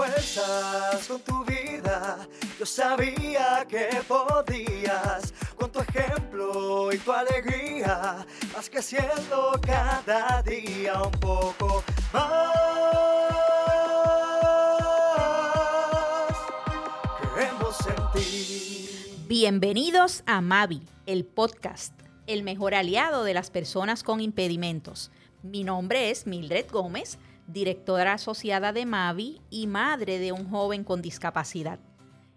fuerzas con tu vida. Yo sabía que podías con tu ejemplo y tu alegría. Vas creciendo cada día un poco más. Creemos en ti. Bienvenidos a Mavi, el podcast, el mejor aliado de las personas con impedimentos. Mi nombre es Mildred Gómez directora asociada de Mavi y madre de un joven con discapacidad.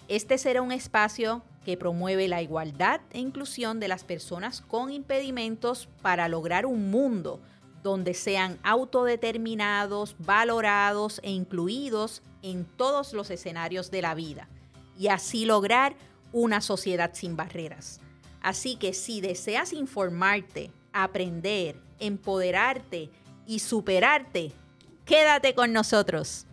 Este será un espacio que promueve la igualdad e inclusión de las personas con impedimentos para lograr un mundo donde sean autodeterminados, valorados e incluidos en todos los escenarios de la vida y así lograr una sociedad sin barreras. Así que si deseas informarte, aprender, empoderarte y superarte, Quédate con nosotros.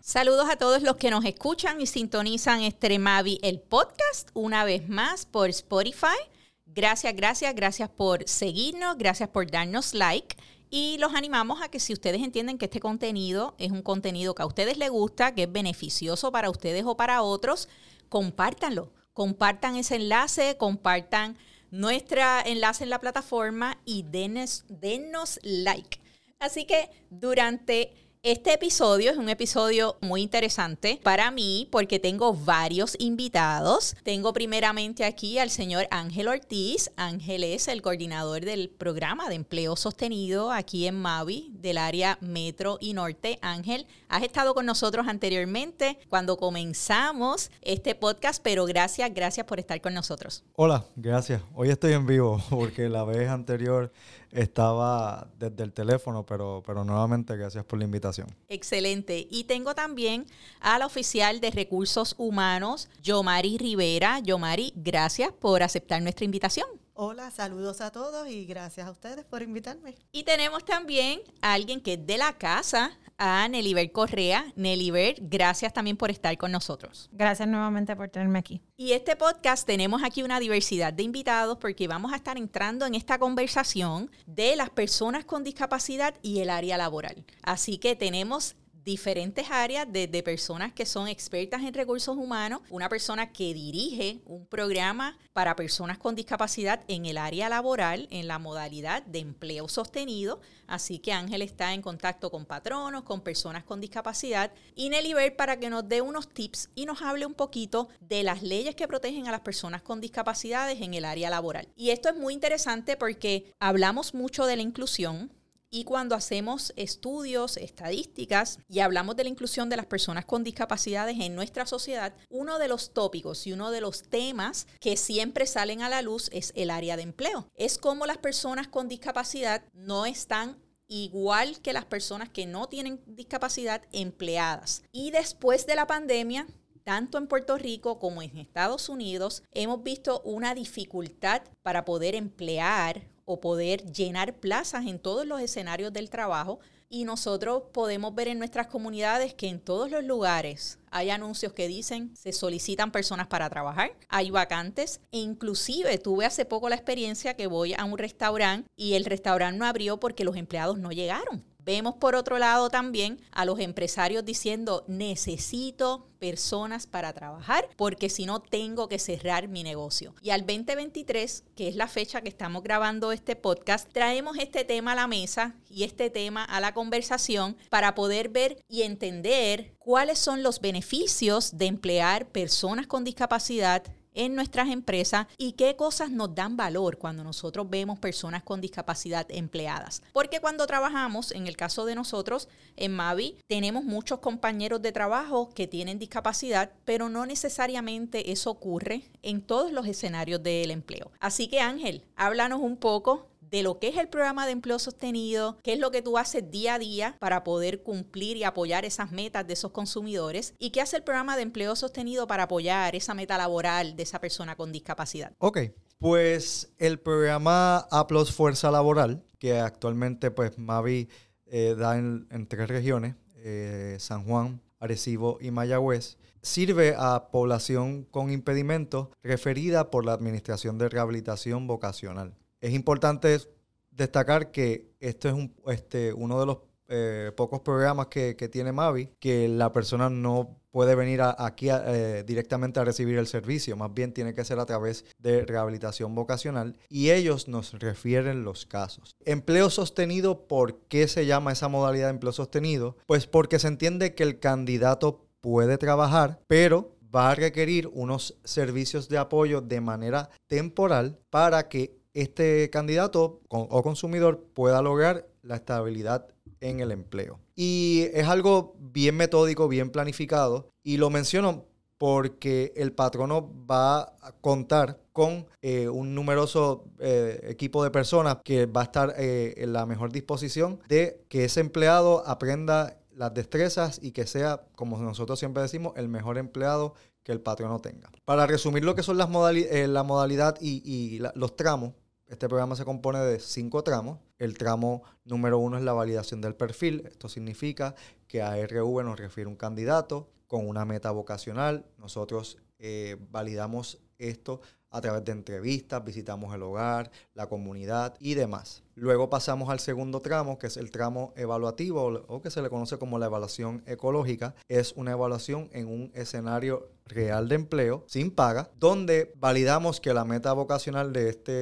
Saludos a todos los que nos escuchan y sintonizan Estremavi, el podcast, una vez más por Spotify. Gracias, gracias, gracias por seguirnos, gracias por darnos like. Y los animamos a que si ustedes entienden que este contenido es un contenido que a ustedes les gusta, que es beneficioso para ustedes o para otros, compártanlo. Compartan ese enlace, compartan nuestro enlace en la plataforma y denos, denos like. Así que durante este episodio es un episodio muy interesante para mí porque tengo varios invitados. Tengo primeramente aquí al señor Ángel Ortiz. Ángel es el coordinador del programa de empleo sostenido aquí en Mavi del área Metro y Norte. Ángel, has estado con nosotros anteriormente cuando comenzamos este podcast, pero gracias, gracias por estar con nosotros. Hola, gracias. Hoy estoy en vivo porque la vez anterior estaba desde el teléfono, pero, pero nuevamente gracias por la invitación. Excelente. Y tengo también a la oficial de recursos humanos, Yomari Rivera. Yomari, gracias por aceptar nuestra invitación. Hola, saludos a todos y gracias a ustedes por invitarme. Y tenemos también a alguien que es de la casa, a Neliber Correa. Neliber, gracias también por estar con nosotros. Gracias nuevamente por tenerme aquí. Y este podcast tenemos aquí una diversidad de invitados porque vamos a estar entrando en esta conversación de las personas con discapacidad y el área laboral. Así que tenemos diferentes áreas, desde personas que son expertas en recursos humanos, una persona que dirige un programa para personas con discapacidad en el área laboral, en la modalidad de empleo sostenido. Así que Ángel está en contacto con patronos, con personas con discapacidad. Y Neliber para que nos dé unos tips y nos hable un poquito de las leyes que protegen a las personas con discapacidades en el área laboral. Y esto es muy interesante porque hablamos mucho de la inclusión, y cuando hacemos estudios, estadísticas y hablamos de la inclusión de las personas con discapacidades en nuestra sociedad, uno de los tópicos y uno de los temas que siempre salen a la luz es el área de empleo. Es como las personas con discapacidad no están igual que las personas que no tienen discapacidad empleadas. Y después de la pandemia, tanto en Puerto Rico como en Estados Unidos, hemos visto una dificultad para poder emplear o poder llenar plazas en todos los escenarios del trabajo. Y nosotros podemos ver en nuestras comunidades que en todos los lugares hay anuncios que dicen se solicitan personas para trabajar, hay vacantes e inclusive tuve hace poco la experiencia que voy a un restaurante y el restaurante no abrió porque los empleados no llegaron. Vemos por otro lado también a los empresarios diciendo necesito personas para trabajar porque si no tengo que cerrar mi negocio. Y al 2023, que es la fecha que estamos grabando este podcast, traemos este tema a la mesa y este tema a la conversación para poder ver y entender cuáles son los beneficios de emplear personas con discapacidad en nuestras empresas y qué cosas nos dan valor cuando nosotros vemos personas con discapacidad empleadas. Porque cuando trabajamos, en el caso de nosotros, en Mavi, tenemos muchos compañeros de trabajo que tienen discapacidad, pero no necesariamente eso ocurre en todos los escenarios del empleo. Así que Ángel, háblanos un poco de lo que es el programa de empleo sostenido, qué es lo que tú haces día a día para poder cumplir y apoyar esas metas de esos consumidores y qué hace el programa de empleo sostenido para apoyar esa meta laboral de esa persona con discapacidad. Ok, pues el programa Aplos Fuerza Laboral, que actualmente pues Mavi eh, da en, tres regiones, eh, San Juan, Arecibo y Mayagüez, sirve a población con impedimentos referida por la Administración de Rehabilitación Vocacional. Es importante destacar que esto es un, este, uno de los eh, pocos programas que, que, tiene Mavi que la persona no puede venir aquí eh, directamente a recibir el servicio, más bien tiene que ser a través de rehabilitación vocacional y ellos nos refieren los casos. Empleo sostenido, ¿por qué se llama esa modalidad de empleo sostenido? Pues porque se entiende que el candidato puede trabajar, pero va a requerir unos servicios de apoyo de manera temporal para que este candidato o consumidor pueda lograr la estabilidad en el empleo. Y es algo bien metódico, bien planificado. Y lo menciono porque el patrono va a contar con eh, un numeroso eh, equipo de personas que va a estar eh, en la mejor disposición de que ese empleado aprenda las destrezas y que sea, como nosotros siempre decimos, el mejor empleado que el patrono tenga. Para resumir lo que son las la modalidad y, los tramos, este programa se compone de cinco tramos. El tramo número uno es la validación del perfil. Esto significa que a RV nos refiere un candidato con una meta vocacional. Nosotros eh, validamos esto a través de entrevistas, visitamos el hogar, la comunidad y demás. Luego pasamos al segundo tramo, que es el tramo evaluativo o que se le conoce como la evaluación ecológica. Es una evaluación en un escenario real de empleo sin paga, donde validamos que la meta vocacional de este,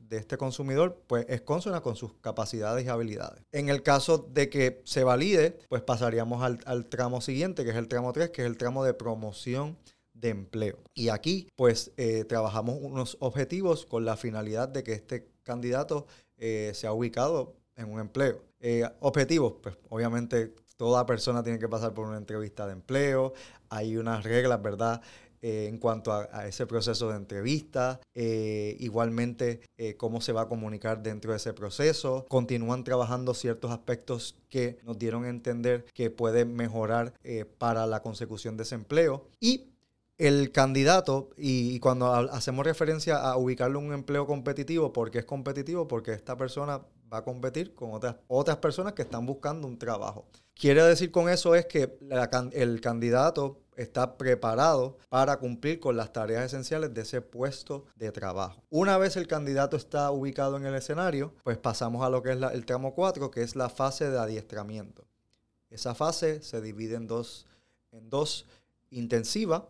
de este consumidor pues, es consona con sus capacidades y habilidades. En el caso de que se valide, pues pasaríamos al, al tramo siguiente, que es el tramo 3, que es el tramo de promoción de empleo. Y aquí pues eh, trabajamos unos objetivos con la finalidad de que este candidato eh, sea ubicado en un empleo. Eh, objetivos, pues obviamente toda persona tiene que pasar por una entrevista de empleo, hay unas reglas, ¿verdad? en cuanto a, ese proceso de entrevista, igualmente cómo se va a comunicar dentro de ese proceso. Continúan trabajando ciertos aspectos que nos dieron a entender que pueden mejorar para la consecución de ese empleo. Y el candidato, y, cuando hacemos referencia a ubicarlo en un empleo competitivo, ¿por qué es competitivo? Porque esta persona va a competir con otras, otras personas que están buscando un trabajo. Quiere decir con eso es que el candidato está preparado para cumplir con las tareas esenciales de ese puesto de trabajo. Una vez el candidato está ubicado en el escenario, pues pasamos a lo que es el tramo 4, que es la fase de adiestramiento. Esa fase se divide en dos, en dos intensiva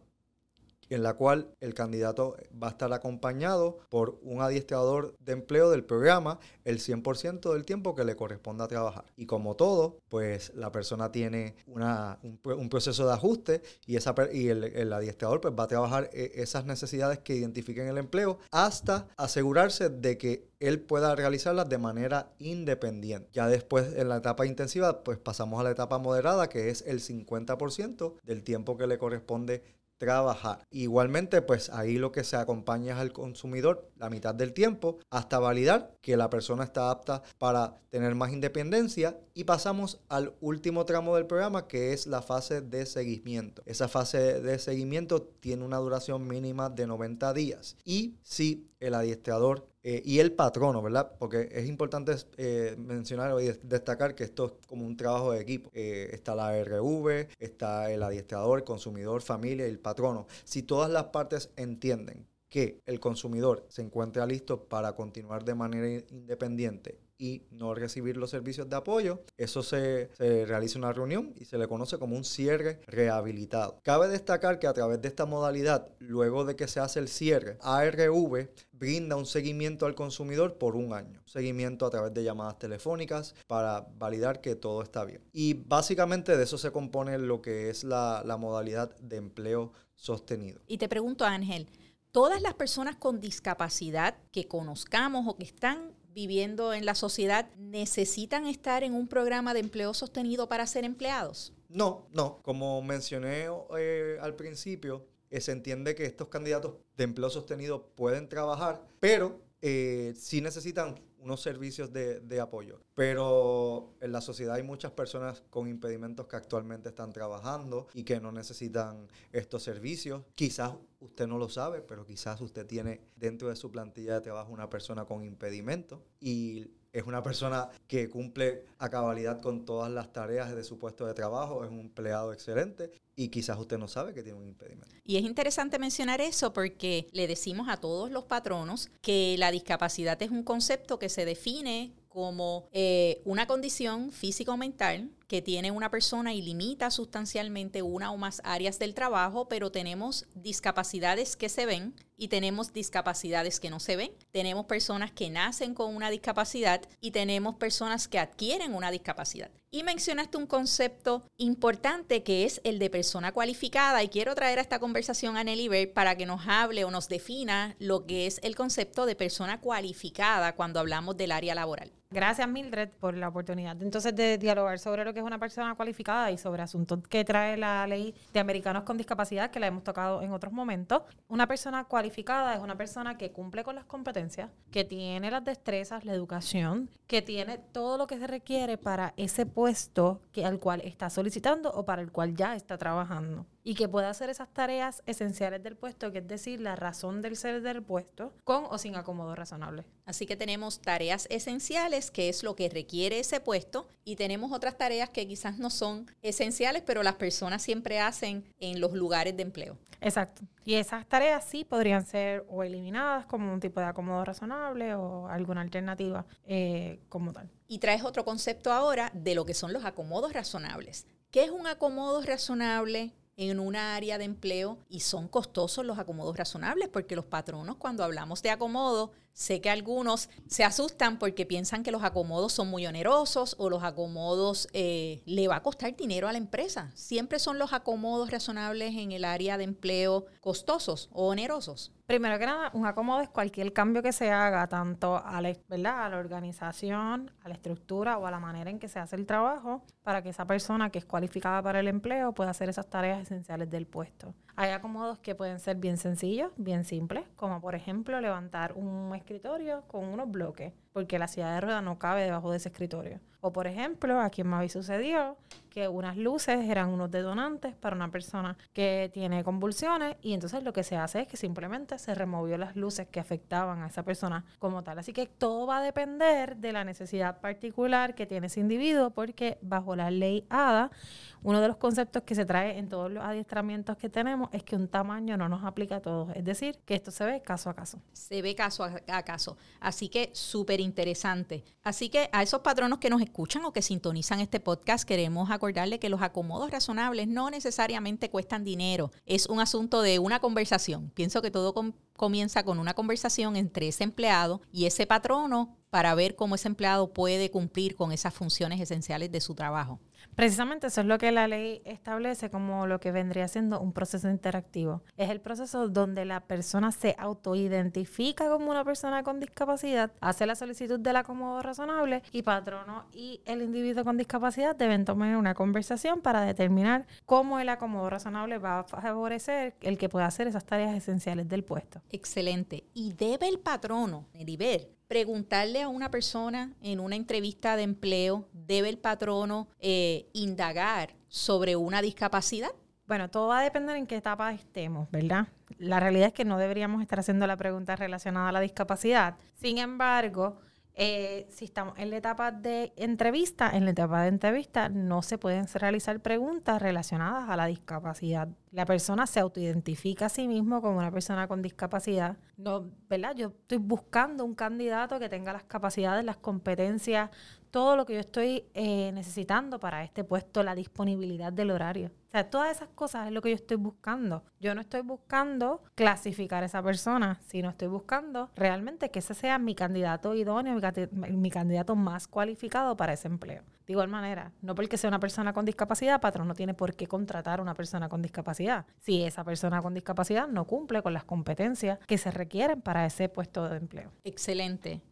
en la cual el candidato va a estar acompañado por un adiestrador de empleo del programa el 100% del tiempo que le corresponda trabajar. Y como todo, pues la persona tiene una, un, proceso de ajuste y, esa, y el, adiestrador pues va a trabajar eh, esas necesidades que identifiquen el empleo hasta asegurarse de que él pueda realizarlas de manera independiente. Ya después en la etapa intensiva pues pasamos a la etapa moderada que es el 50% del tiempo que le corresponde trabajar. Igualmente, pues ahí lo que se acompaña es al consumidor la mitad del tiempo hasta validar que la persona está apta para tener más independencia y pasamos al último tramo del programa que es la fase de seguimiento. Esa fase de seguimiento tiene una duración mínima de 90 días y si el adiestrador eh, y el patrono, ¿verdad? Porque es importante eh, mencionar y destacar que esto es como un trabajo de equipo. Eh, está la RV, está el adiestrador, consumidor, familia el patrono. Si todas las partes entienden que el consumidor se encuentra listo para continuar de manera independiente y no recibir los servicios de apoyo, eso se, realiza una reunión y se le conoce como un cierre rehabilitado. Cabe destacar que a través de esta modalidad, luego de que se hace el cierre, ARV brinda un seguimiento al consumidor por un año. Seguimiento a través de llamadas telefónicas para validar que todo está bien. Y básicamente de eso se compone lo que es la, la modalidad de empleo sostenido. Y te pregunto, Ángel, todas las personas con discapacidad que conozcamos o que están viviendo en la sociedad necesitan estar en un programa de empleo sostenido para ser empleados? No, no. Como mencioné eh, al principio, eh, se entiende que estos candidatos de empleo sostenido pueden trabajar, pero eh, sí necesitan unos servicios de, de, apoyo. Pero en la sociedad hay muchas personas con impedimentos que actualmente están trabajando y que no necesitan estos servicios. Quizás usted no lo sabe, pero quizás usted tiene dentro de su plantilla de trabajo una persona con impedimento y es una persona que cumple a cabalidad con todas las tareas de su puesto de trabajo, es un empleado excelente y quizás usted no sabe que tiene un impedimento. Y es interesante mencionar eso porque le decimos a todos los patronos que la discapacidad es un concepto que se define como eh, una condición físico-mental que tiene una persona y limita sustancialmente una o más áreas del trabajo, pero tenemos discapacidades que se ven y tenemos discapacidades que no se ven. Tenemos personas que nacen con una discapacidad y tenemos personas que adquieren una discapacidad. Y mencionaste un concepto importante que es el de persona cualificada y quiero traer a esta conversación a Nelly Bert para que nos hable o nos defina lo que es el concepto de persona cualificada cuando hablamos del área laboral. Gracias, Mildred, por la oportunidad entonces de dialogar sobre lo es una persona cualificada y sobre asuntos que trae la ley de americanos con discapacidad, que la hemos tocado en otros momentos. Una persona cualificada es una persona que cumple con las competencias, que tiene las destrezas, la educación, que tiene todo lo que se requiere para ese puesto que, al cual está solicitando o para el cual ya está trabajando y que pueda hacer esas tareas esenciales del puesto, que es decir, la razón del ser del puesto, con o sin acomodo razonable. Así que tenemos tareas esenciales, que es lo que requiere ese puesto, y tenemos otras tareas que quizás no son esenciales, pero las personas siempre hacen en los lugares de empleo. Exacto. Y esas tareas sí podrían ser o eliminadas como un tipo de acomodo razonable o alguna alternativa eh, como tal. Y traes otro concepto ahora de lo que son los acomodos razonables. ¿Qué es un acomodo razonable? En una área de empleo y son costosos los acomodos razonables porque los patronos cuando hablamos de acomodo Sé que algunos se asustan porque piensan que los acomodos son muy onerosos o los acomodos eh, le va a costar dinero a la empresa. Siempre son los acomodos razonables en el área de empleo costosos o onerosos. Primero que nada, un acomodo es cualquier cambio que se haga tanto a la, ¿verdad? a la organización, a la estructura o a la manera en que se hace el trabajo para que esa persona que es cualificada para el empleo pueda hacer esas tareas esenciales del puesto. Hay acomodos que pueden ser bien sencillos, bien simples, como por ejemplo levantar un escritorio con unos bloques, porque la silla de rueda no cabe debajo de ese escritorio. O por ejemplo, aquí en Mavi sucedió que unas luces eran unos detonantes para una persona que tiene convulsiones y entonces lo que se hace es que simplemente se removió las luces que afectaban a esa persona como tal. Así que todo va a depender de la necesidad particular que tiene ese individuo porque bajo la ley ADA, uno de los conceptos que se trae en todos los adiestramientos que tenemos es que un tamaño no nos aplica a todos. Es decir, que esto se ve caso a caso. Se ve caso a, caso. Así que súper interesante. Así que a esos patronos que nos escuchan o que sintonizan este podcast, queremos acordarle que los acomodos razonables no necesariamente cuestan dinero. Es un asunto de una conversación. Pienso que todo comienza con una conversación entre ese empleado y ese patrono para ver cómo ese empleado puede cumplir con esas funciones esenciales de su trabajo. Precisamente eso es lo que la ley establece como lo que vendría siendo un proceso interactivo. Es el proceso donde la persona se autoidentifica como una persona con discapacidad, hace la solicitud del acomodo razonable y patrono y el individuo con discapacidad deben tomar una conversación para determinar cómo el acomodo razonable va a favorecer el que pueda hacer esas tareas esenciales del puesto. Excelente. Y debe el patrono, preguntarle a una persona en una entrevista de empleo, ¿debe el patrono eh, indagar sobre una discapacidad? Bueno, todo va a depender en qué etapa estemos, ¿verdad? La realidad es que no deberíamos estar haciendo la pregunta relacionada a la discapacidad. Sin embargo, eh, si estamos en la etapa de entrevista, en la etapa de entrevista no se pueden realizar preguntas relacionadas a la discapacidad. La persona se autoidentifica a sí mismo como una persona con discapacidad. No, ¿verdad? Yo estoy buscando un candidato que tenga las capacidades, las competencias, todo lo que yo estoy eh, necesitando para este puesto, la disponibilidad del horario. O sea, todas esas cosas es lo que yo estoy buscando. Yo no estoy buscando clasificar a esa persona, sino estoy buscando realmente que ese sea mi candidato idóneo, mi, candidato más cualificado para ese empleo. De igual manera, no porque sea una persona con discapacidad, patrón no tiene por qué contratar a una persona con discapacidad. Si esa persona con discapacidad no cumple con las competencias que se requieren para ese puesto de empleo. Excelente.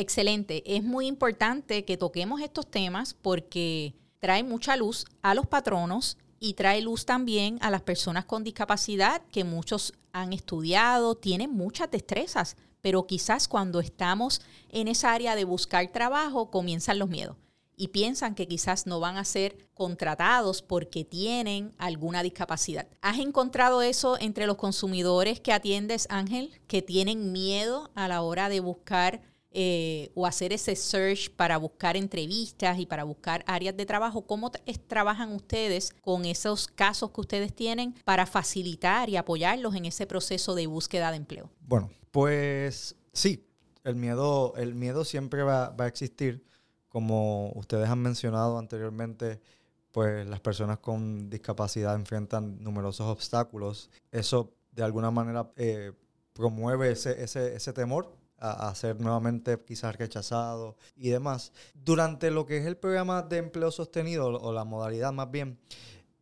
Excelente. Es muy importante que toquemos estos temas porque trae mucha luz a los patronos y trae luz también a las personas con discapacidad que muchos han estudiado, tienen muchas destrezas, pero quizás cuando estamos en esa área de buscar trabajo comienzan los miedos y piensan que quizás no van a ser contratados porque tienen alguna discapacidad. ¿Has encontrado eso entre los consumidores que atiendes, Ángel, que tienen miedo a la hora de buscar eh, o hacer ese search para buscar entrevistas y para buscar áreas de trabajo. ¿Cómo trabajan ustedes con esos casos que ustedes tienen para facilitar y apoyarlos en ese proceso de búsqueda de empleo? Bueno, pues sí, el miedo, el miedo siempre va, a existir. Como ustedes han mencionado anteriormente, pues las personas con discapacidad enfrentan numerosos obstáculos. Eso de alguna manera eh, promueve ese, ese temor a, ser nuevamente quizás rechazado y demás. Durante lo que es el programa de empleo sostenido o la modalidad más bien,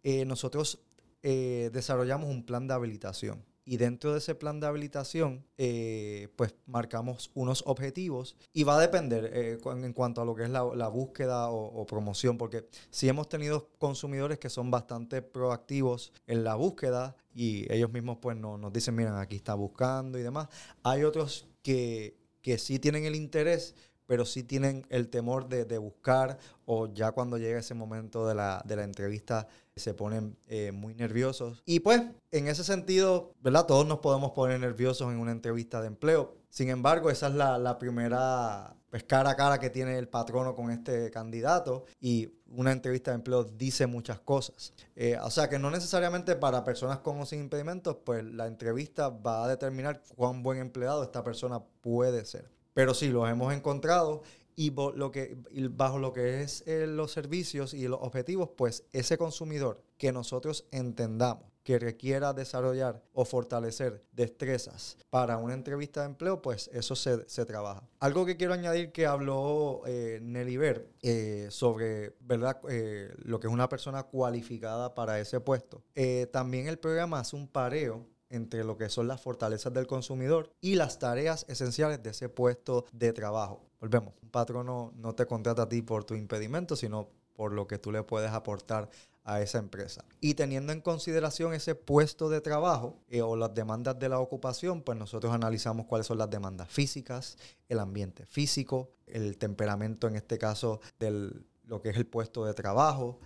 eh, nosotros eh, desarrollamos un plan de habilitación. Y dentro de ese plan de habilitación, eh, pues marcamos unos objetivos y va a depender eh, en cuanto a lo que es la, búsqueda o, o, promoción, porque sí hemos tenido consumidores que son bastante proactivos en la búsqueda y ellos mismos pues no, nos dicen, miren, aquí está buscando y demás. Hay otros que, que sí tienen el interés, pero sí tienen el temor de, de, buscar o ya cuando llega ese momento de la, de la entrevista se ponen eh, muy nerviosos. Y pues, en ese sentido, ¿verdad? Todos nos podemos poner nerviosos en una entrevista de empleo. Sin embargo, esa es la, la primera pues, cara a cara que tiene el patrono con este candidato y una entrevista de empleo dice muchas cosas. Eh, o sea que no necesariamente para personas con o sin impedimentos, pues la entrevista va a determinar cuán buen empleado esta persona puede ser. Pero sí, los hemos encontrado y bajo lo que es eh, los servicios y los objetivos, pues ese consumidor que nosotros entendamos que requiera desarrollar o fortalecer destrezas para una entrevista de empleo, pues eso se, se trabaja. Algo que quiero añadir que habló eh, Nelly eh, sobre ¿verdad? Eh, lo que es una persona cualificada para ese puesto. También el programa hace un pareo entre lo que son las fortalezas del consumidor y las tareas esenciales de ese puesto de trabajo. Volvemos, un patrono no te contrata a ti por tu impedimento, sino por lo que tú le puedes aportar a esa empresa. Y teniendo en consideración ese puesto de trabajo eh, o las demandas de la ocupación, pues nosotros analizamos cuáles son las demandas físicas, el ambiente físico, el temperamento en este caso de lo que es el puesto de trabajo,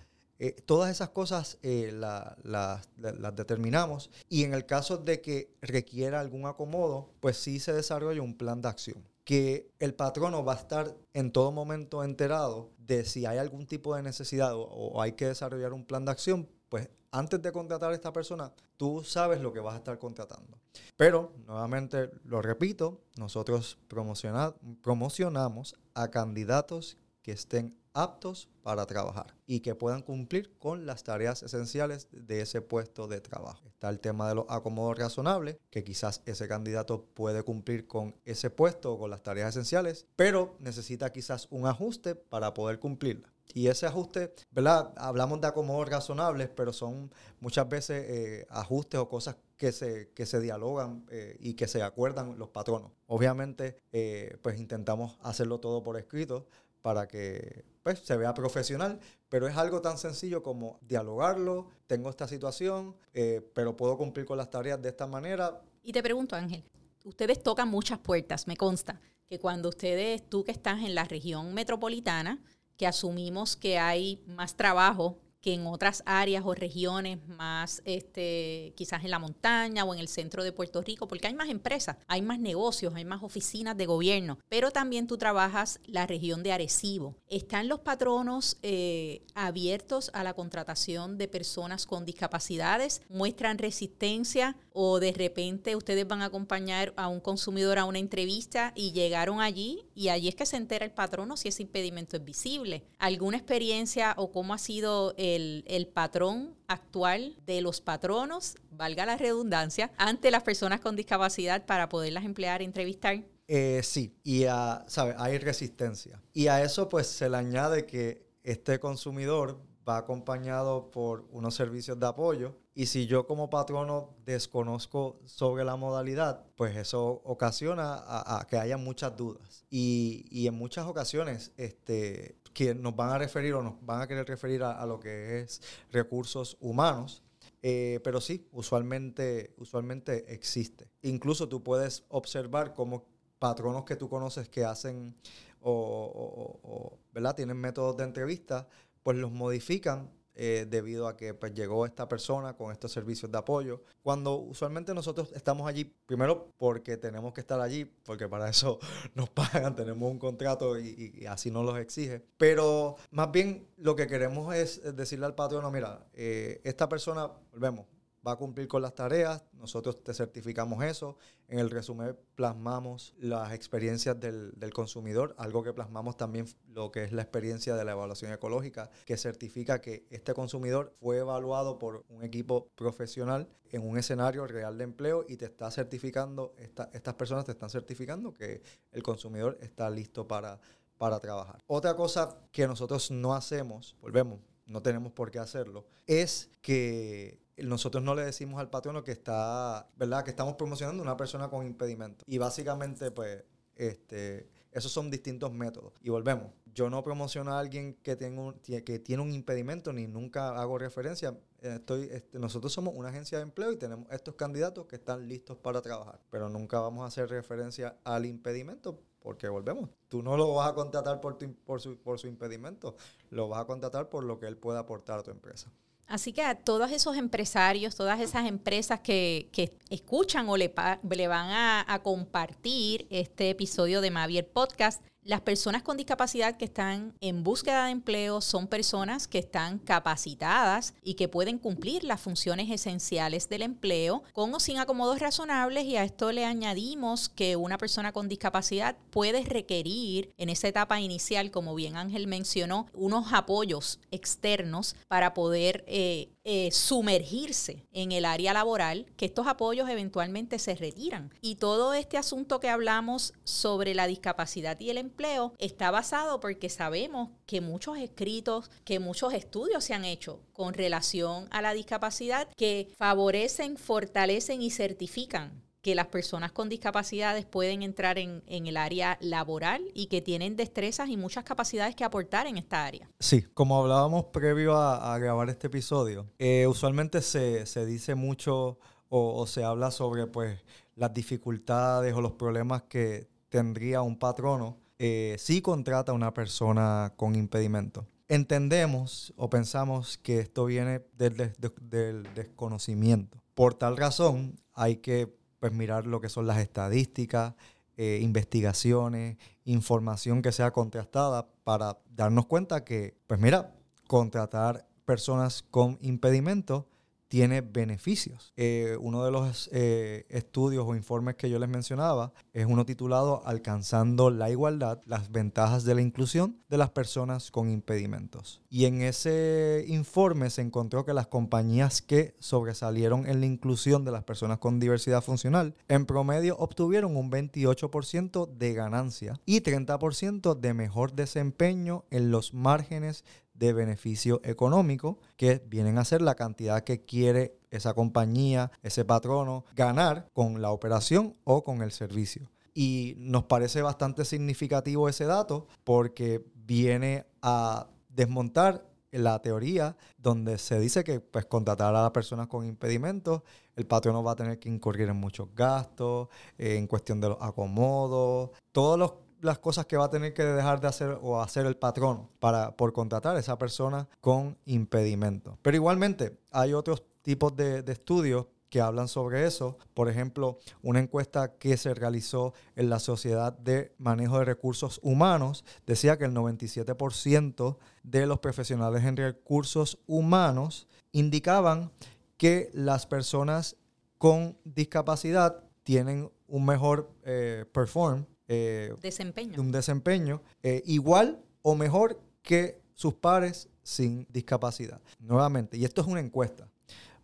eh, todas esas cosas eh, las la, determinamos y en el caso de que requiera algún acomodo, pues sí se desarrolla un plan de acción que el patrono va a estar en todo momento enterado de si hay algún tipo de necesidad o, hay que desarrollar un plan de acción, pues antes de contratar a esta persona, tú sabes lo que vas a estar contratando. Pero, nuevamente, lo repito, nosotros promocionamos a candidatos que estén aptos para trabajar y que puedan cumplir con las tareas esenciales de ese puesto de trabajo. Está el tema de los acomodos razonables, que quizás ese candidato puede cumplir con ese puesto o con las tareas esenciales, pero necesita quizás un ajuste para poder cumplirla. Y ese ajuste, ¿verdad? Hablamos de acomodos razonables, pero son muchas veces eh, ajustes o cosas que se, que se dialogan eh, y que se acuerdan los patronos. Obviamente, eh, pues intentamos hacerlo todo por escrito, para que pues, se vea profesional, pero es algo tan sencillo como dialogarlo, tengo esta situación, eh, pero puedo cumplir con las tareas de esta manera. Y te pregunto, Ángel, ustedes tocan muchas puertas, me consta, que cuando ustedes, tú que estás en la región metropolitana, que asumimos que hay más trabajo que en otras áreas o regiones más, este, quizás en la montaña o en el centro de Puerto Rico, porque hay más empresas, hay más negocios, hay más oficinas de gobierno, pero también tú trabajas la región de Arecibo. ¿Están los patronos eh, abiertos a la contratación de personas con discapacidades? ¿Muestran resistencia o de repente ustedes van a acompañar a un consumidor a una entrevista y llegaron allí y allí es que se entera el patrono si ese impedimento es visible? ¿Alguna experiencia o cómo ha sido... El, el, patrón actual de los patronos, valga la redundancia, ante las personas con discapacidad para poderlas emplear e entrevistar? Eh, sí, y a, ¿sabe? hay resistencia. Y a eso pues se le añade que este consumidor va acompañado por unos servicios de apoyo y si yo como patrono desconozco sobre la modalidad, pues eso ocasiona a, a que haya muchas dudas. Y, y, en muchas ocasiones este, que nos van a referir o nos van a querer referir a, a lo que es recursos humanos. Eh, pero sí, usualmente, usualmente existe. Incluso tú puedes observar cómo patronos que tú conoces que hacen o, o, o ¿verdad? tienen métodos de entrevista, pues los modifican eh, debido a que pues, llegó esta persona con estos servicios de apoyo. Cuando usualmente nosotros estamos allí, primero porque tenemos que estar allí, porque para eso nos pagan, tenemos un contrato y, y así nos los exige. Pero más bien lo que queremos es decirle al patrono, mira, eh, esta persona, volvemos, va a cumplir con las tareas, nosotros te certificamos eso. En el resumen plasmamos las experiencias del, del, consumidor, algo que plasmamos también lo que es la experiencia de la evaluación ecológica, que certifica que este consumidor fue evaluado por un equipo profesional en un escenario real de empleo y te está certificando, esta, estas personas te están certificando que el consumidor está listo para, para trabajar. Otra cosa que nosotros no hacemos, volvemos, no tenemos por qué hacerlo, es que nosotros no le decimos al patrono que está, ¿verdad? Que estamos promocionando una persona con impedimento. Y básicamente, pues, este, esos son distintos métodos. Y volvemos. Yo no promociono a alguien que, que tiene un impedimento ni nunca hago referencia. Estoy, este, nosotros somos una agencia de empleo y tenemos estos candidatos que están listos para trabajar. Pero nunca vamos a hacer referencia al impedimento porque volvemos. Tú no lo vas a contratar por, por, su, por su impedimento. Lo vas a contratar por lo que él pueda aportar a tu empresa. Así que a todos esos empresarios, todas esas empresas que, que escuchan o le, le van a, a, compartir este episodio de Mavier Podcast, las personas con discapacidad que están en búsqueda de empleo son personas que están capacitadas y que pueden cumplir las funciones esenciales del empleo con o sin acomodos razonables y a esto le añadimos que una persona con discapacidad puede requerir en esa etapa inicial, como bien Ángel mencionó, unos apoyos externos para poder eh, eh, sumergirse en el área laboral, que estos apoyos eventualmente se retiran. Y todo este asunto que hablamos sobre la discapacidad y el empleo está basado porque sabemos que muchos escritos, que muchos estudios se han hecho con relación a la discapacidad que favorecen, fortalecen y certifican que las personas con discapacidades pueden entrar en, el área laboral y que tienen destrezas y muchas capacidades que aportar en esta área. Sí, como hablábamos previo a, grabar este episodio, eh, usualmente se, dice mucho o, se habla sobre pues las dificultades o los problemas que tendría un patrono eh, si contrata a una persona con impedimento. Entendemos o pensamos que esto viene del desconocimiento. Por tal razón, hay que pues mirar lo que son las estadísticas, eh, investigaciones, información que sea contrastada para darnos cuenta que, pues mira, contratar personas con impedimentos tiene beneficios. Eh, uno de los eh, estudios o informes que yo les mencionaba es uno titulado Alcanzando la igualdad, las ventajas de la inclusión de las personas con impedimentos. Y en ese informe se encontró que las compañías que sobresalieron en la inclusión de las personas con diversidad funcional, en promedio obtuvieron un 28% de ganancia y 30% de mejor desempeño en los márgenes de beneficio económico, que vienen a ser la cantidad que quiere esa compañía, ese patrono, ganar con la operación o con el servicio. Y nos parece bastante significativo ese dato porque viene a desmontar la teoría donde se dice que pues contratar a las personas con impedimentos, el patrono va a tener que incurrir en muchos gastos, en cuestión de los acomodos, todos los las cosas que va a tener que dejar de hacer o hacer el patrón para, por contratar a esa persona con impedimento. Pero igualmente hay otros tipos de, estudios que hablan sobre eso. Por ejemplo, una encuesta que se realizó en la Sociedad de Manejo de Recursos Humanos decía que el 97% de los profesionales en recursos humanos indicaban que las personas con discapacidad tienen un mejor eh, perform eh, desempeño. un desempeño eh, igual o mejor que sus pares sin discapacidad. Nuevamente, y esto es una encuesta,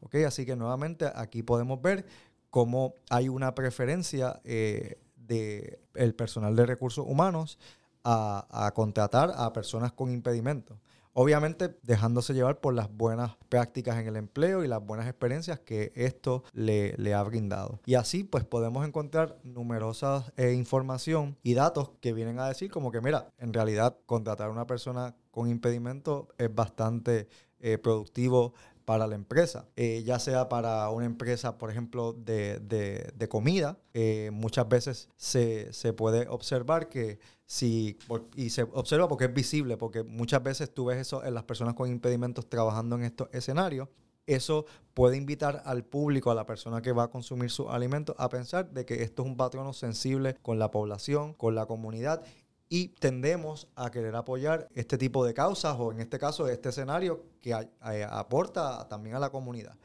¿ok? Así que nuevamente aquí podemos ver cómo hay una preferencia eh, del personal de recursos humanos a, a contratar a personas con impedimentos. Obviamente dejándose llevar por las buenas prácticas en el empleo y las buenas experiencias que esto le, ha brindado. Y así pues podemos encontrar numerosas eh, información y datos que vienen a decir como que mira, en realidad contratar a una persona con impedimento es bastante eh, productivo para la empresa, eh, ya sea para una empresa, por ejemplo, de, de, comida. muchas veces se, se, puede observar que si, y se observa porque es visible, porque muchas veces tú ves eso en las personas con impedimentos trabajando en estos escenarios. Eso puede invitar al público, a la persona que va a consumir sus alimentos, a pensar de que esto es un patrono sensible con la población, con la comunidad y tendemos a querer apoyar este tipo de causas o en este caso este escenario que aporta también a la comunidad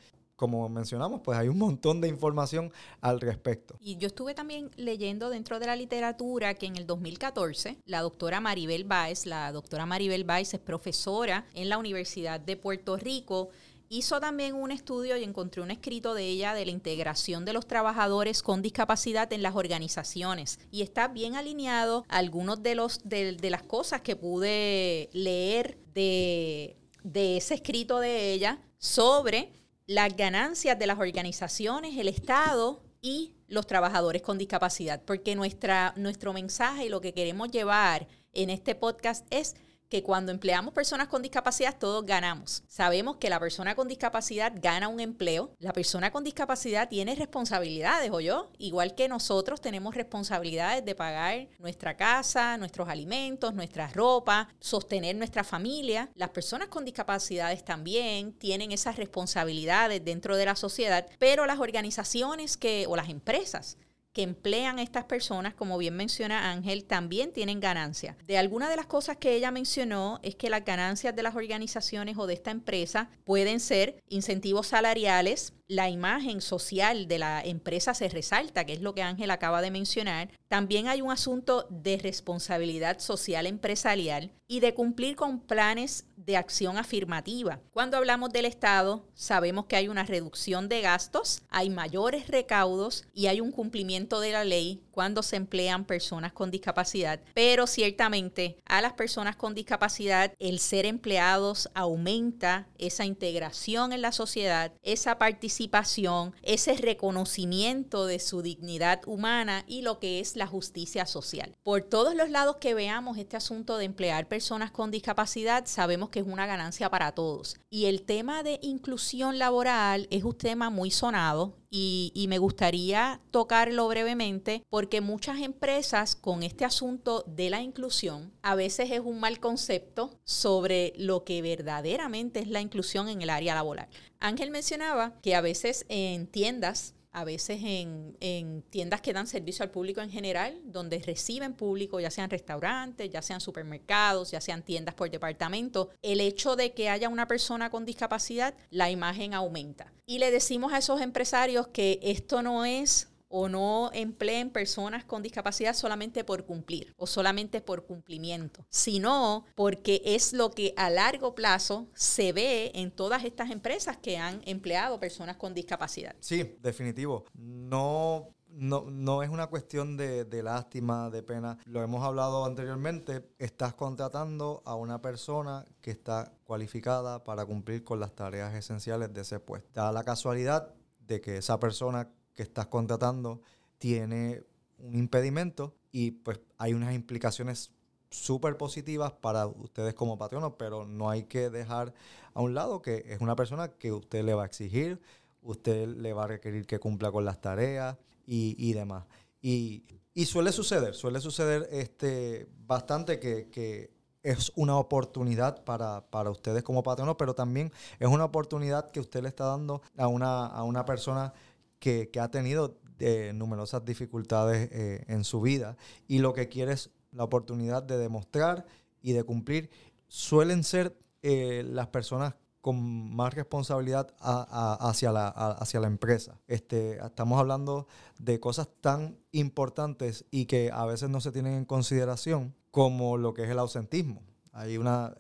como mencionamos, pues hay un montón de información al respecto. Y yo estuve también leyendo dentro de la literatura que en el 2014 la doctora Maribel Báez, la doctora Maribel Báez es profesora en la Universidad de Puerto Rico, hizo también un estudio y encontré un escrito de ella de la integración de los trabajadores con discapacidad en las organizaciones. Y está bien alineado a algunos de los de, las cosas que pude leer de, de ese escrito de ella sobre las ganancias de las organizaciones, el Estado y los trabajadores con discapacidad, porque nuestra, nuestro mensaje y lo que queremos llevar en este podcast es que cuando empleamos personas con discapacidad todos ganamos. Sabemos que la persona con discapacidad gana un empleo, la persona con discapacidad tiene responsabilidades, o yo, igual que nosotros tenemos responsabilidades de pagar nuestra casa, nuestros alimentos, nuestra ropa, sostener nuestra familia. Las personas con discapacidades también tienen esas responsabilidades dentro de la sociedad, pero las organizaciones que o las empresas que emplean estas personas, como bien menciona Ángel, también tienen ganancias. De algunas de las cosas que ella mencionó es que las ganancias de las organizaciones o de esta empresa pueden ser incentivos salariales, la imagen social de la empresa se resalta, que es lo que Ángel acaba de mencionar. También hay un asunto de responsabilidad social empresarial y de cumplir con planes de acción afirmativa. Cuando hablamos del Estado, sabemos que hay una reducción de gastos, hay mayores recaudos y hay un cumplimiento de la ley cuando se emplean personas con discapacidad, pero ciertamente a las personas con discapacidad el ser empleados aumenta esa integración en la sociedad, esa participación, ese reconocimiento de su dignidad humana y lo que es la justicia social. Por todos los lados que veamos este asunto de emplear personas con discapacidad, sabemos que es una ganancia para todos. Y el tema de inclusión laboral es un tema muy sonado y, me gustaría tocarlo brevemente porque muchas empresas con este asunto de la inclusión a veces es un mal concepto sobre lo que verdaderamente es la inclusión en el área laboral. Ángel mencionaba que a veces en tiendas a veces en, tiendas que dan servicio al público en general, donde reciben público, ya sean restaurantes, ya sean supermercados, ya sean tiendas por departamento, el hecho de que haya una persona con discapacidad, la imagen aumenta. Y le decimos a esos empresarios que esto no es o no empleen personas con discapacidad solamente por cumplir o solamente por cumplimiento, sino porque es lo que a largo plazo se ve en todas estas empresas que han empleado personas con discapacidad. Sí, definitivo. No no, no, es una cuestión de, de, lástima, de pena. Lo hemos hablado anteriormente. Estás contratando a una persona que está cualificada para cumplir con las tareas esenciales de ese puesto. Da la casualidad de que esa persona que estás contratando tiene un impedimento y pues hay unas implicaciones súper positivas para ustedes como patronos, pero no hay que dejar a un lado que es una persona que usted le va a exigir, usted le va a requerir que cumpla con las tareas y, demás. Y, suele suceder, suele suceder este, bastante que, es una oportunidad para, para, ustedes como patronos, pero también es una oportunidad que usted le está dando a una, a una persona que, ha tenido eh, numerosas dificultades eh, en su vida y lo que quiere es la oportunidad de demostrar y de cumplir. Suelen ser eh, las personas con más responsabilidad hacia, la, hacia la empresa. Este, estamos hablando de cosas tan importantes y que a veces no se tienen en consideración como lo que es el ausentismo. Hay una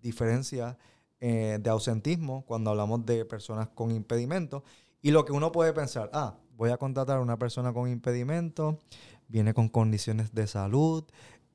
diferencia de ausentismo cuando hablamos de personas con impedimentos y lo que uno puede pensar, ah, voy a contratar a una persona con impedimento, viene con condiciones de salud,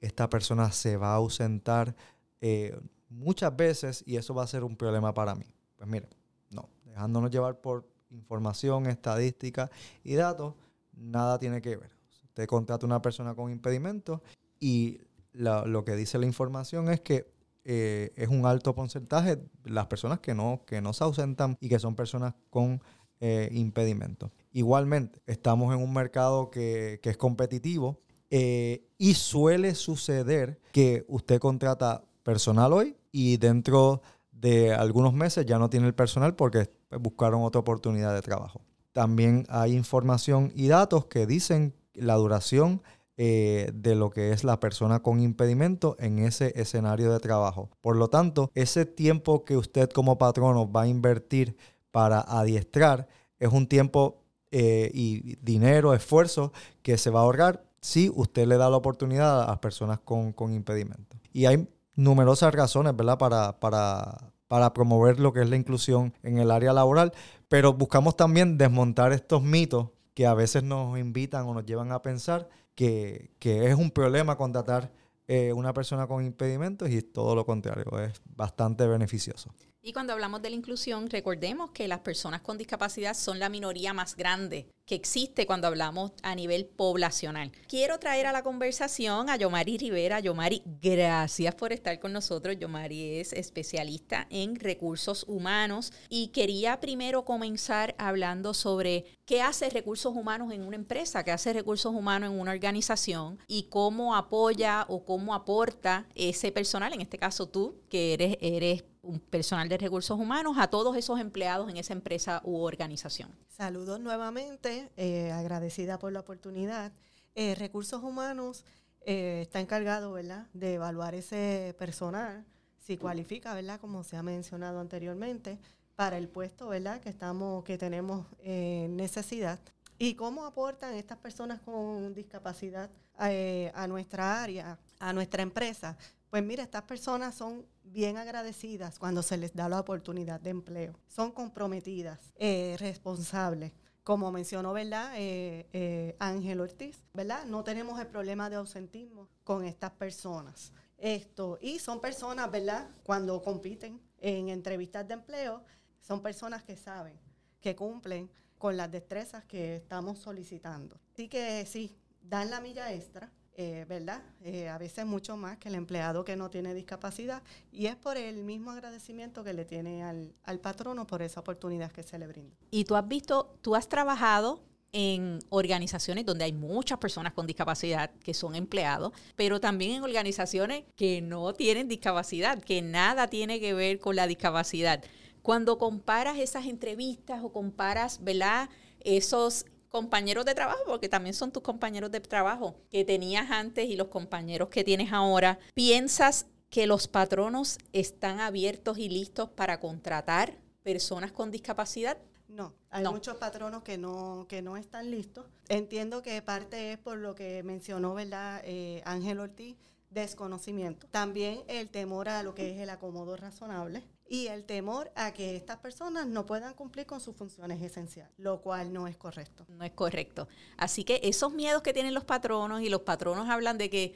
esta persona se va a ausentar eh, muchas veces y eso va a ser un problema para mí. Pues mire, no, dejándonos llevar por información, estadística y datos, nada tiene que ver. Usted contrata a una persona con impedimento y lo que dice la información es que eh, es un alto porcentaje las personas que no, que no se ausentan y que son personas con eh, impedimento. Igualmente, estamos en un mercado que, es competitivo eh, y suele suceder que usted contrata personal hoy y dentro de algunos meses ya no tiene el personal porque buscaron otra oportunidad de trabajo. También hay información y datos que dicen la duración eh, de lo que es la persona con impedimento en ese escenario de trabajo. Por lo tanto, ese tiempo que usted como patrono va a invertir para adiestrar es un tiempo eh, y dinero, esfuerzo que se va a ahorrar si usted le da la oportunidad a las personas con, con impedimentos. Y hay numerosas razones, ¿verdad?, para, para, para promover lo que es la inclusión en el área laboral, pero buscamos también desmontar estos mitos que a veces nos invitan o nos llevan a pensar que, que es un problema contratar eh, una persona con impedimentos y todo lo contrario, es bastante beneficioso. Y cuando hablamos de la inclusión, recordemos que las personas con discapacidad son la minoría más grande que existe cuando hablamos a nivel poblacional. Quiero traer a la conversación a Yomari Rivera. Yomari, gracias por estar con nosotros. Yomari es especialista en recursos humanos y quería primero comenzar hablando sobre qué hace recursos humanos en una empresa, qué hace recursos humanos en una organización y cómo apoya o cómo aporta ese personal, en este caso tú, que eres, eres un personal de recursos humanos a todos esos empleados en esa empresa u organización. Saludos nuevamente, eh, agradecida por la oportunidad. Eh, recursos humanos eh, está encargado, ¿verdad?, de evaluar ese personal, si cualifica, ¿verdad?, como se ha mencionado anteriormente, para el puesto, ¿verdad?, que estamos, que tenemos necesidad. ¿Y cómo aportan estas personas con discapacidad a nuestra área, a nuestra empresa? Pues mira, estas personas son bien agradecidas cuando se les da la oportunidad de empleo. Son comprometidas, eh, responsables. Como mencionó, ¿verdad? Eh, eh, Ángel Ortiz, ¿verdad? No tenemos el problema de ausentismo con estas personas. Esto, y son personas, ¿verdad? Cuando compiten en entrevistas de empleo, son personas que saben, que cumplen con las destrezas que estamos solicitando. Así que sí, dan la milla extra, eh, ¿verdad? Eh, a veces mucho más que el empleado que no tiene discapacidad y es por el mismo agradecimiento que le tiene al, al patrono por esa oportunidad que se le brinda. Y tú has visto, tú has trabajado en organizaciones donde hay muchas personas con discapacidad que son empleados, pero también en organizaciones que no tienen discapacidad, que nada tiene que ver con la discapacidad. Cuando comparas esas entrevistas o comparas, ¿verdad? Esos compañeros de trabajo, porque también son tus compañeros de trabajo que tenías antes y los compañeros que tienes ahora, ¿piensas que los patronos están abiertos y listos para contratar personas con discapacidad? No, hay muchos patronos que no, que no están listos. Entiendo que parte es por lo que mencionó, ¿verdad? Eh, Ángel Ortiz, desconocimiento. También el temor a lo que es el acomodo razonable y el temor a que estas personas no puedan cumplir con sus funciones esenciales, lo cual no es correcto. No es correcto. Así que esos miedos que tienen los patronos y los patronos hablan de que,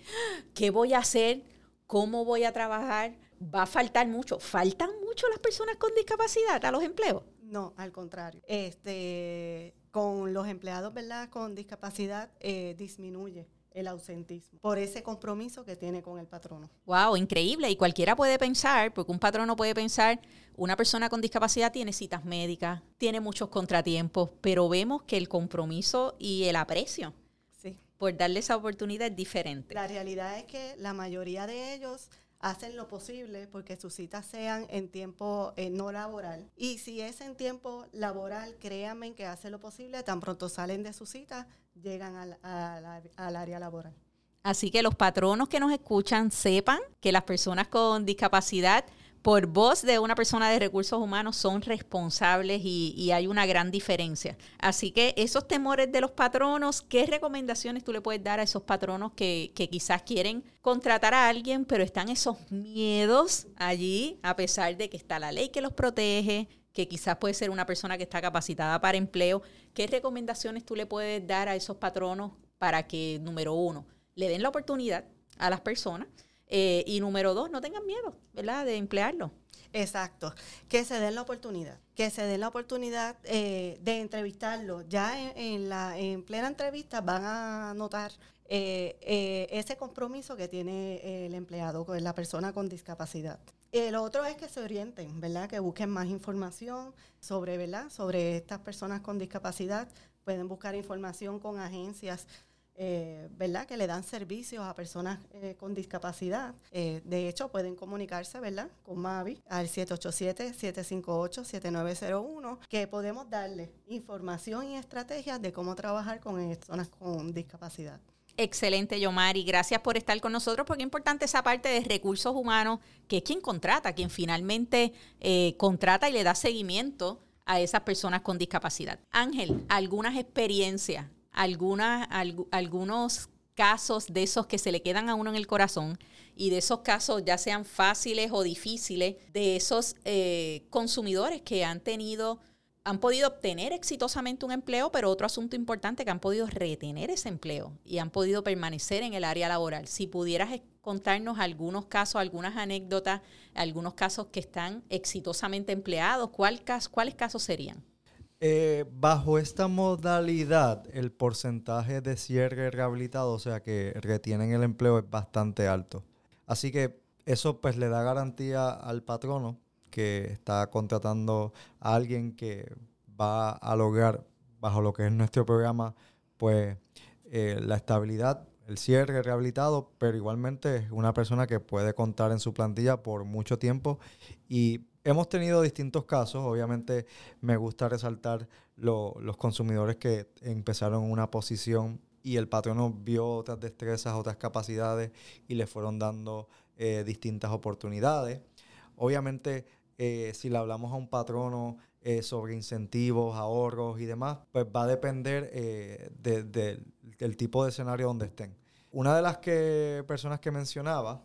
¿qué voy a hacer? ¿Cómo voy a trabajar? Va a faltar mucho. ¿Faltan mucho las personas con discapacidad a los empleos? No, al contrario. Este, con los empleados, ¿verdad? Con discapacidad eh, disminuye el ausentismo, por ese compromiso que tiene con el patrono. Wow, increíble. Y cualquiera puede pensar, porque un patrono puede pensar, una persona con discapacidad tiene citas médicas, tiene muchos contratiempos, pero vemos que el compromiso y el aprecio sí. por darle esa oportunidad es diferente. La realidad es que la mayoría de ellos hacen lo posible porque sus citas sean en tiempo eh, no laboral. Y si es en tiempo laboral, créanme que hacen lo posible, tan pronto salen de su cita, llegan al, al área laboral. Así que los patronos que nos escuchan sepan que las personas con discapacidad por voz de una persona de recursos humanos son responsables y, hay una gran diferencia. Así que esos temores de los patronos, ¿qué recomendaciones tú le puedes dar a esos patronos que, que quizás quieren contratar a alguien, pero están esos miedos allí, a pesar de que está la ley que los protege, que quizás puede ser una persona que está capacitada para empleo? ¿Qué recomendaciones tú le puedes dar a esos patronos para que, número uno, le den la oportunidad a las personas? Eh, y número dos, no tengan miedo, ¿verdad?, de emplearlo. Exacto, que se den la oportunidad, que se den la oportunidad eh, de entrevistarlo. Ya en, la en plena entrevista van a notar eh, ese compromiso que tiene el empleado con la persona con discapacidad. El otro es que se orienten, ¿verdad? Que busquen más información sobre, ¿verdad? Sobre estas personas con discapacidad. Pueden buscar información con agencias eh, ¿verdad? Que le dan servicios a personas eh, con discapacidad. Eh, de hecho, pueden comunicarse, ¿verdad? Con Mavi al 787-758-7901, que podemos darle información y estrategias de cómo trabajar con personas con discapacidad. Excelente, Yomari. Gracias por estar con nosotros, porque es importante esa parte de recursos humanos, que es quien contrata, quien finalmente contrata y le da seguimiento a esas personas con discapacidad. Ángel, algunas experiencias, algunas, algunos casos de esos que se le quedan a uno en el corazón y de esos casos, ya sean fáciles o difíciles, de esos eh, consumidores que han tenido han podido obtener exitosamente un empleo, pero otro asunto importante que han podido retener ese empleo y han podido permanecer en el área laboral. Si pudieras contarnos algunos casos, algunas anécdotas, algunos casos que están exitosamente empleados, ¿cuál ¿cuáles casos serían? Eh, bajo esta modalidad, el porcentaje de cierre rehabilitado, o sea que retienen el empleo, es bastante alto. Así que eso pues le da garantía al patrono que está contratando a alguien que va a lograr, bajo lo que es nuestro programa, pues eh, la estabilidad, el cierre rehabilitado, pero igualmente es una persona que puede contar en su plantilla por mucho tiempo y hemos tenido distintos casos. Obviamente me gusta resaltar los consumidores que empezaron una posición y el patrono vio otras destrezas, otras capacidades y le fueron dando eh, distintas oportunidades. Obviamente eh, si le hablamos a un patrono eh, sobre incentivos, ahorros y demás, pues va a depender eh, del tipo de escenario donde estén. Una de las que, personas que mencionaba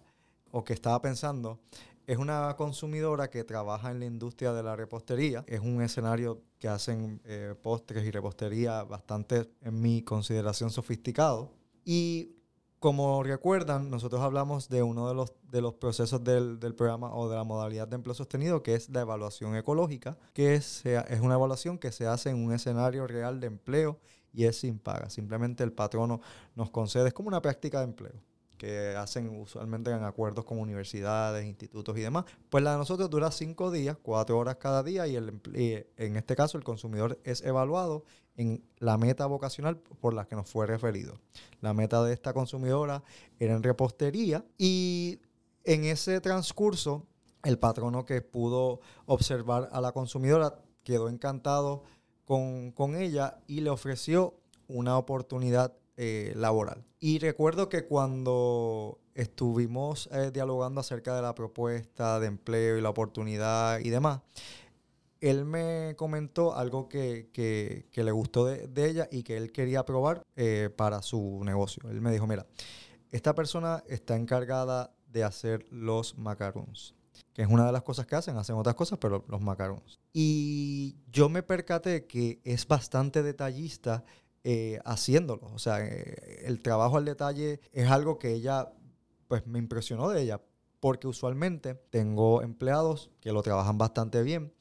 o que estaba pensando es una consumidora que trabaja en la industria de la repostería. Es un escenario que hacen postres y repostería bastante, en mi consideración, sofisticado. Y como recuerdan, nosotros hablamos de uno de los, de los procesos del, programa o de la modalidad de empleo sostenido, que es la evaluación ecológica, que es, es una evaluación que se hace en un escenario real de empleo y es sin paga. Simplemente el patrono nos concede, es como una práctica de empleo que hacen usualmente en acuerdos con universidades, institutos y demás. Pues la de nosotros dura cinco días, cuatro horas cada día y, el, y en este caso el consumidor es evaluado en la meta vocacional por la que nos fue referido. La meta de esta consumidora era en repostería y en ese transcurso el patrono que pudo observar a la consumidora quedó encantado con, ella y le ofreció una oportunidad eh, laboral. Y recuerdo que cuando estuvimos eh, dialogando acerca de la propuesta de empleo y la oportunidad y demás, él me comentó algo que, le gustó de, ella y que él quería probar eh, para su negocio. Él me dijo, mira, esta persona está encargada de hacer los macarons, que es una de las cosas que hacen, hacen otras cosas, pero los macarons. Y yo me percaté que es bastante detallista eh, haciéndolo. O sea, eh, el trabajo al detalle es algo que ella, pues me impresionó de ella, porque usualmente tengo empleados que lo trabajan bastante bien,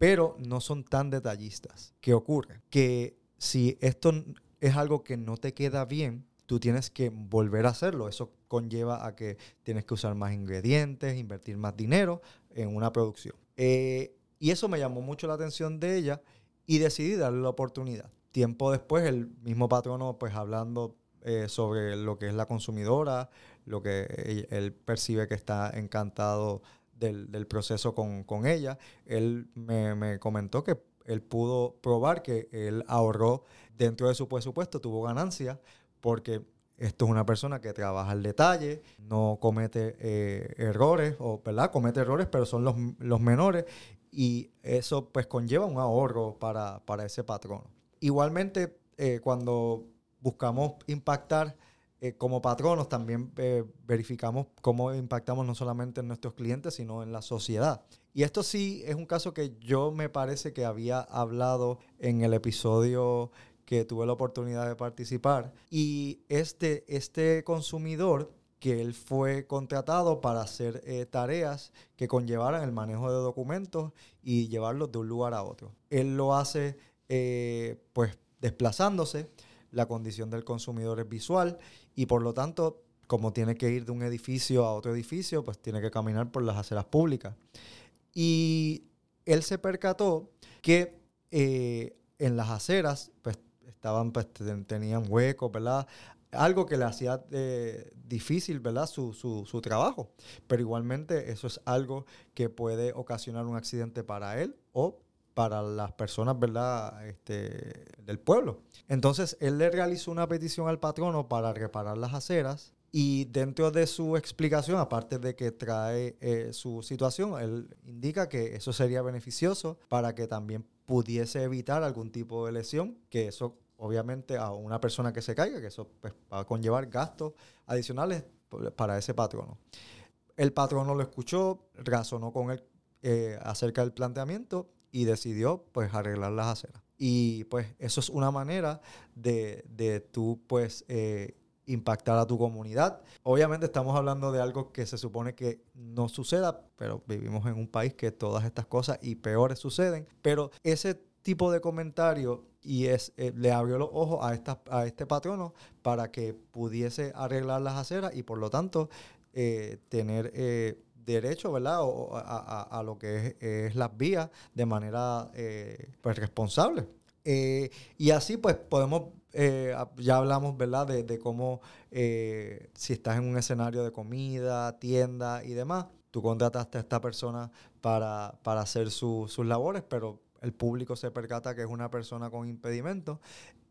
pero no son tan detallistas. ¿Qué ocurre? Que si esto es algo que no te queda bien, tú tienes que volver a hacerlo. Eso conlleva a que tienes que usar más ingredientes, invertir más dinero en una producción. Eh, y eso me llamó mucho la atención de ella y decidí darle la oportunidad. Tiempo después, el mismo patrono, pues hablando eh, sobre lo que es la consumidora, lo que él percibe que está encantado del, proceso con, ella. Él me, comentó que él pudo probar que él ahorró dentro de su presupuesto, tuvo ganancias, porque esto es una persona que trabaja al detalle, no comete eh, errores, o ¿verdad? Comete errores, pero son los, menores, y eso pues conlleva un ahorro para, ese patrón. Igualmente, eh, cuando buscamos impactar eh, como patronos también eh, verificamos cómo impactamos no solamente en nuestros clientes, sino en la sociedad. Y esto sí es un caso que yo me parece que había hablado en el episodio que tuve la oportunidad de participar. Y este, este consumidor que él fue contratado para hacer eh, tareas que conllevaran el manejo de documentos y llevarlos de un lugar a otro. Él lo hace pues desplazándose, la condición del consumidor es visual y por lo tanto, como tiene que ir de un edificio a otro edificio, pues tiene que caminar por las aceras públicas. Y él se percató que eh, en las aceras, pues estaban, pues tenían huecos, ¿verdad? Algo que le hacía eh, difícil, ¿verdad? Su, su, su trabajo. Pero igualmente eso es algo que puede ocasionar un accidente para él o para las personas, ¿verdad?, este, del pueblo. Entonces, él le realizó una petición al patrono para reparar las aceras Y dentro de su explicación, aparte de que trae eh, su situación, él indica que eso sería beneficioso para que también pudiese evitar algún tipo de lesión, que eso obviamente a una persona que se caiga, que eso pues, va a conllevar gastos adicionales para ese patrono. El patrono lo escuchó, razonó con él eh, acerca del planteamiento y decidió pues arreglar las aceras. Y pues eso es una manera de, de tú pues eh, impactar a tu comunidad. Obviamente estamos hablando de algo que se supone que no suceda, pero vivimos en un país que todas estas cosas y peores suceden. Pero ese tipo de comentario y es, eh, le abrió los ojos a, esta, a este patrono para que pudiese arreglar las aceras y por lo tanto eh, tener derecho ¿verdad? O, a, lo que es, las vías de manera pues, responsable. y así pues podemos eh, ya hablamos, ¿verdad?, de, cómo eh, si estás en un escenario de comida, tienda y demás, tú contrataste a esta persona para, para hacer sus labores, pero el público se percata que es una persona con impedimento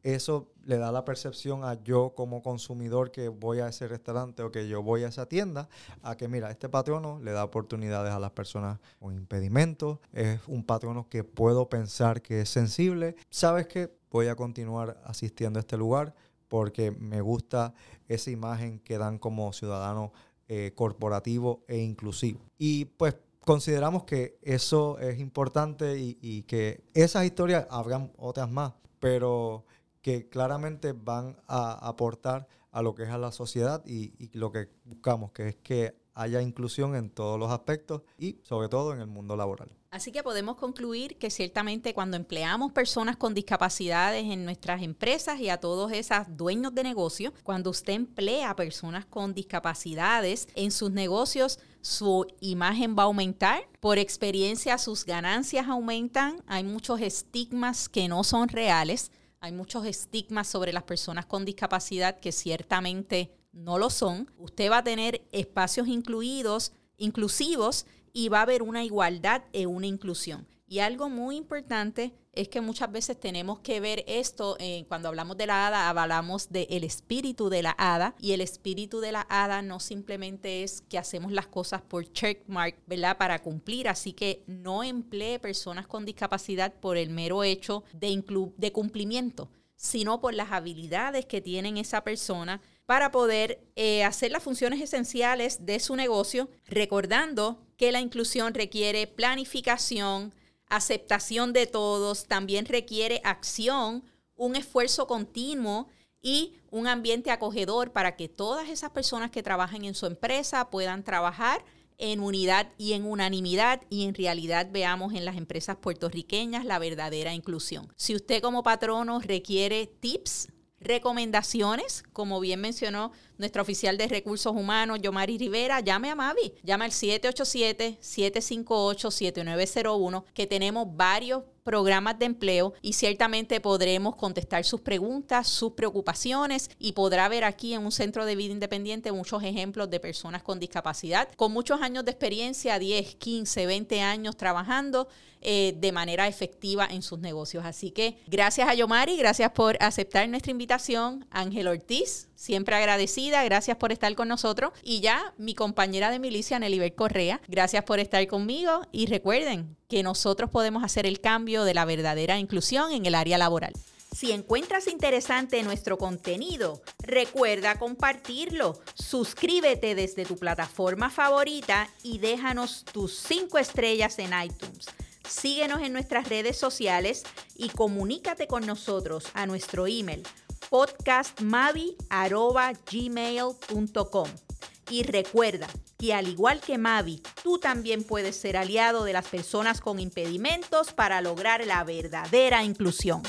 eso le da la percepción a yo como consumidor que voy a ese restaurante o que yo voy a esa tienda, a que mira, este patrono le da oportunidades a las personas con impedimentos, es un patrono que puedo pensar que es sensible. ¿Sabes qué? Voy a continuar asistiendo a este lugar porque me gusta esa imagen que dan como ciudadano eh, corporativo e inclusivo. Y pues consideramos que eso es importante y, y que esas historias habrán otras más, pero que claramente van a aportar a lo que es a la sociedad y, lo que buscamos, que es que haya inclusión en todos los aspectos y sobre todo en el mundo laboral. Así que podemos concluir que ciertamente cuando empleamos personas con discapacidades en nuestras empresas y a todos esos dueños de negocio, cuando usted emplea personas con discapacidades en sus negocios, su imagen va a aumentar. Por experiencia, sus ganancias aumentan. Hay muchos estigmas que no son reales hay muchos estigmas sobre las personas con discapacidad que ciertamente no lo son. Usted va a tener espacios incluidos, inclusivos y va a haber una igualdad e una inclusión. Y algo muy importante es que muchas veces tenemos que ver esto, eh, cuando hablamos de la hada, hablamos del espíritu de la hada, y el espíritu de la hada no simplemente es que hacemos las cosas por checkmark, ¿verdad? Para cumplir, así que no emplee personas con discapacidad por el mero hecho de, de cumplimiento, sino por las habilidades que tienen esa persona para poder eh, hacer las funciones esenciales de su negocio, recordando que la inclusión requiere planificación, aceptación de todos, también requiere acción, un esfuerzo continuo y un ambiente acogedor para que todas esas personas que trabajan en su empresa puedan trabajar en unidad y en unanimidad y en realidad veamos en las empresas puertorriqueñas la verdadera inclusión. Si usted como patrono requiere tips, recomendaciones, como bien mencionó nuestra oficial de recursos humanos, Yomari Rivera, llame a Mavi, llama al 787-758-7901, que tenemos varios programas de empleo y ciertamente podremos contestar sus preguntas, sus preocupaciones y podrá ver aquí en un centro de vida independiente muchos ejemplos de personas con discapacidad, con muchos años de experiencia, 10, 15, 20 años trabajando eh, de manera efectiva en sus negocios. Así que gracias a Yomari, gracias por aceptar nuestra invitación. Ángel Ortiz, siempre agradecida, gracias por estar con nosotros. Y ya mi compañera de milicia, Nelibel Correa, gracias por estar conmigo y recuerden, que nosotros podemos hacer el cambio de la verdadera inclusión en el área laboral. Si encuentras interesante nuestro contenido, recuerda compartirlo. Suscríbete desde tu plataforma favorita y déjanos tus 5 estrellas en iTunes. Síguenos en nuestras redes sociales y comunícate con nosotros a nuestro email podcastmavi.gmail.com. Y recuerda que al igual que Mavi, tú también puedes ser aliado de las personas con impedimentos para lograr la verdadera inclusión.